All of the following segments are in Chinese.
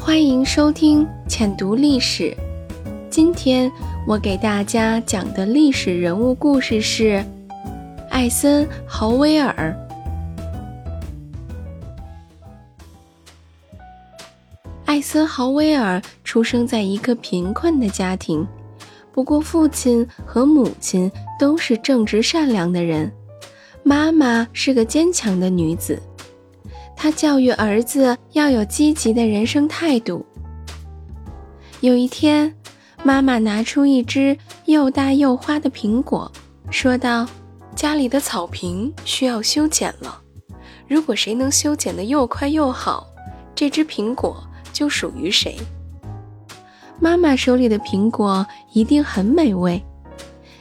欢迎收听浅读历史。今天我给大家讲的历史人物故事是艾森豪威尔。艾森豪威尔出生在一个贫困的家庭，不过父亲和母亲都是正直善良的人，妈妈是个坚强的女子。他教育儿子要有积极的人生态度。有一天，妈妈拿出一只又大又花的苹果，说道：“家里的草坪需要修剪了，如果谁能修剪得又快又好，这只苹果就属于谁。”妈妈手里的苹果一定很美味，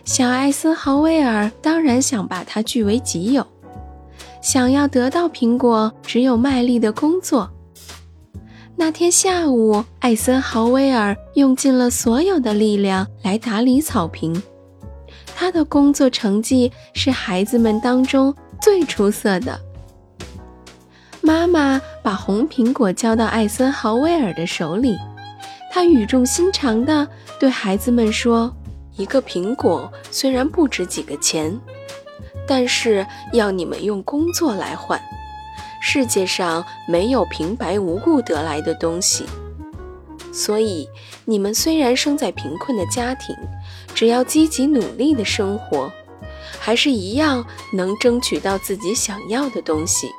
小艾森豪威尔当然想把它据为己有。想要得到苹果，只有卖力的工作。那天下午，艾森豪威尔用尽了所有的力量来打理草坪。他的工作成绩是孩子们当中最出色的。妈妈把红苹果交到艾森豪威尔的手里，他语重心长地对孩子们说：“一个苹果虽然不值几个钱。”但是要你们用工作来换，世界上没有平白无故得来的东西。所以你们虽然生在贫困的家庭，只要积极努力的生活，还是一样能争取到自己想要的东西。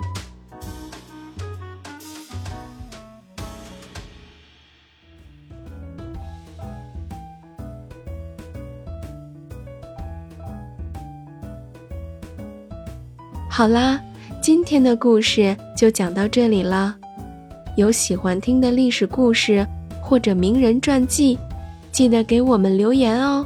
好啦，今天的故事就讲到这里了。有喜欢听的历史故事或者名人传记，记得给我们留言哦。